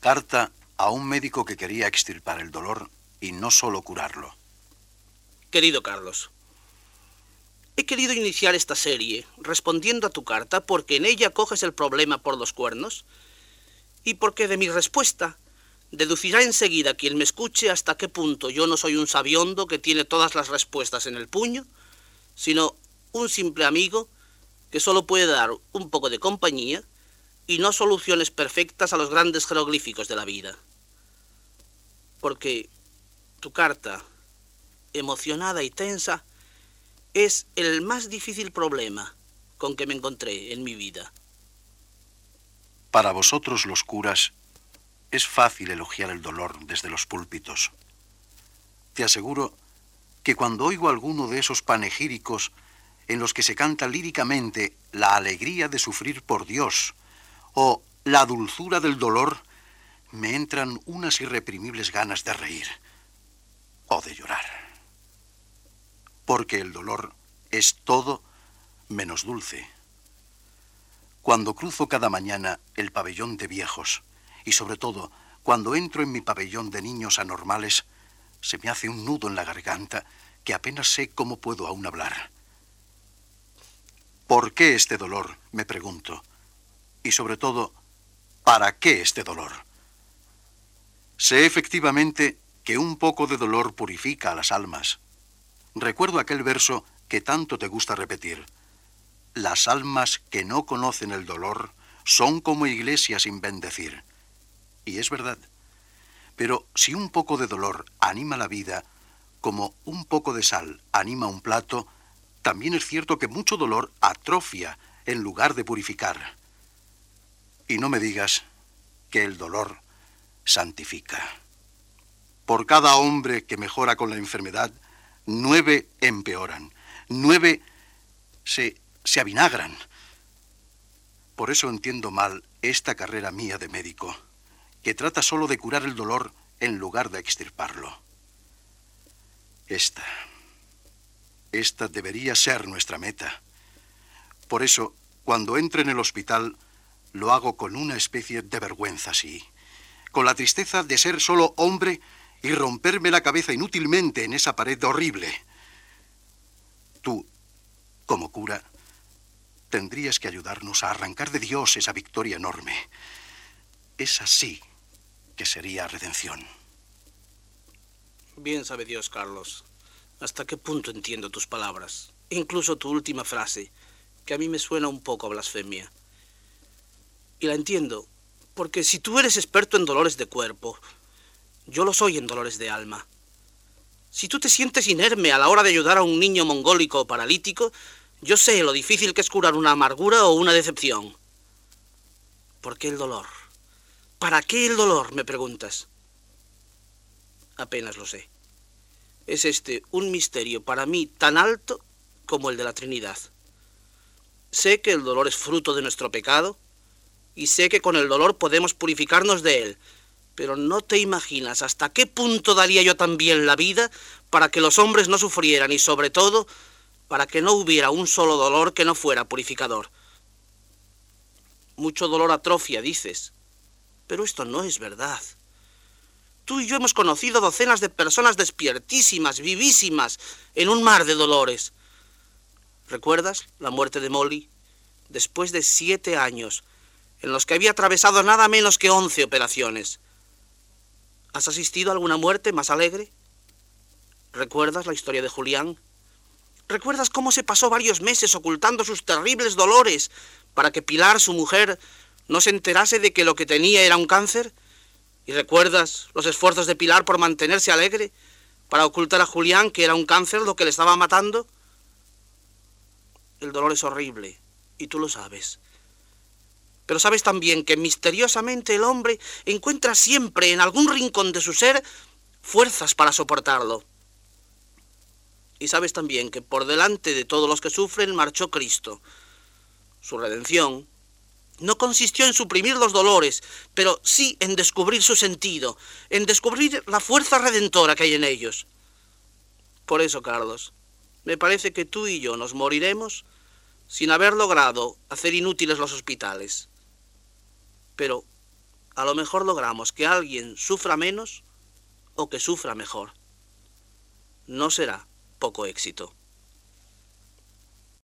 Carta a un médico que quería extirpar el dolor y no solo curarlo. Querido Carlos, he querido iniciar esta serie respondiendo a tu carta porque en ella coges el problema por los cuernos y porque de mi respuesta deducirá enseguida quien me escuche hasta qué punto yo no soy un sabiondo que tiene todas las respuestas en el puño, sino un simple amigo que solo puede dar un poco de compañía y no soluciones perfectas a los grandes jeroglíficos de la vida. Porque tu carta, emocionada y tensa, es el más difícil problema con que me encontré en mi vida. Para vosotros los curas, es fácil elogiar el dolor desde los púlpitos. Te aseguro que cuando oigo alguno de esos panegíricos en los que se canta líricamente la alegría de sufrir por Dios o la dulzura del dolor, me entran unas irreprimibles ganas de reír o de llorar. Porque el dolor es todo menos dulce. Cuando cruzo cada mañana el pabellón de viejos, y sobre todo cuando entro en mi pabellón de niños anormales, se me hace un nudo en la garganta que apenas sé cómo puedo aún hablar. ¿Por qué este dolor? me pregunto. Y sobre todo, ¿para qué este dolor? Sé efectivamente que un poco de dolor purifica a las almas. Recuerdo aquel verso que tanto te gusta repetir. Las almas que no conocen el dolor son como iglesias sin bendecir. Y es verdad. Pero si un poco de dolor anima la vida, como un poco de sal anima un plato, también es cierto que mucho dolor atrofia en lugar de purificar. Y no me digas que el dolor santifica. Por cada hombre que mejora con la enfermedad, nueve empeoran, nueve se, se avinagran. Por eso entiendo mal esta carrera mía de médico, que trata solo de curar el dolor en lugar de extirparlo. Esta, esta debería ser nuestra meta. Por eso, cuando entre en el hospital, lo hago con una especie de vergüenza, sí, con la tristeza de ser solo hombre y romperme la cabeza inútilmente en esa pared horrible. Tú, como cura, tendrías que ayudarnos a arrancar de Dios esa victoria enorme. Es así que sería redención. Bien sabe Dios, Carlos, hasta qué punto entiendo tus palabras, incluso tu última frase, que a mí me suena un poco a blasfemia. Y la entiendo, porque si tú eres experto en dolores de cuerpo, yo lo soy en dolores de alma. Si tú te sientes inerme a la hora de ayudar a un niño mongólico o paralítico, yo sé lo difícil que es curar una amargura o una decepción. ¿Por qué el dolor? ¿Para qué el dolor? me preguntas. Apenas lo sé. Es este un misterio para mí tan alto como el de la Trinidad. Sé que el dolor es fruto de nuestro pecado y sé que con el dolor podemos purificarnos de él, pero no te imaginas hasta qué punto daría yo también la vida para que los hombres no sufrieran y sobre todo para que no hubiera un solo dolor que no fuera purificador. Mucho dolor atrofia, dices, pero esto no es verdad. Tú y yo hemos conocido docenas de personas despiertísimas, vivísimas, en un mar de dolores. ¿Recuerdas la muerte de Molly? Después de siete años, en los que había atravesado nada menos que once operaciones. ¿Has asistido a alguna muerte más alegre? ¿Recuerdas la historia de Julián? ¿Recuerdas cómo se pasó varios meses ocultando sus terribles dolores para que Pilar, su mujer, no se enterase de que lo que tenía era un cáncer? ¿Y recuerdas los esfuerzos de Pilar por mantenerse alegre, para ocultar a Julián que era un cáncer lo que le estaba matando? El dolor es horrible, y tú lo sabes. Pero sabes también que misteriosamente el hombre encuentra siempre en algún rincón de su ser fuerzas para soportarlo. Y sabes también que por delante de todos los que sufren marchó Cristo. Su redención no consistió en suprimir los dolores, pero sí en descubrir su sentido, en descubrir la fuerza redentora que hay en ellos. Por eso, Carlos, me parece que tú y yo nos moriremos sin haber logrado hacer inútiles los hospitales. Pero a lo mejor logramos que alguien sufra menos o que sufra mejor. No será poco éxito.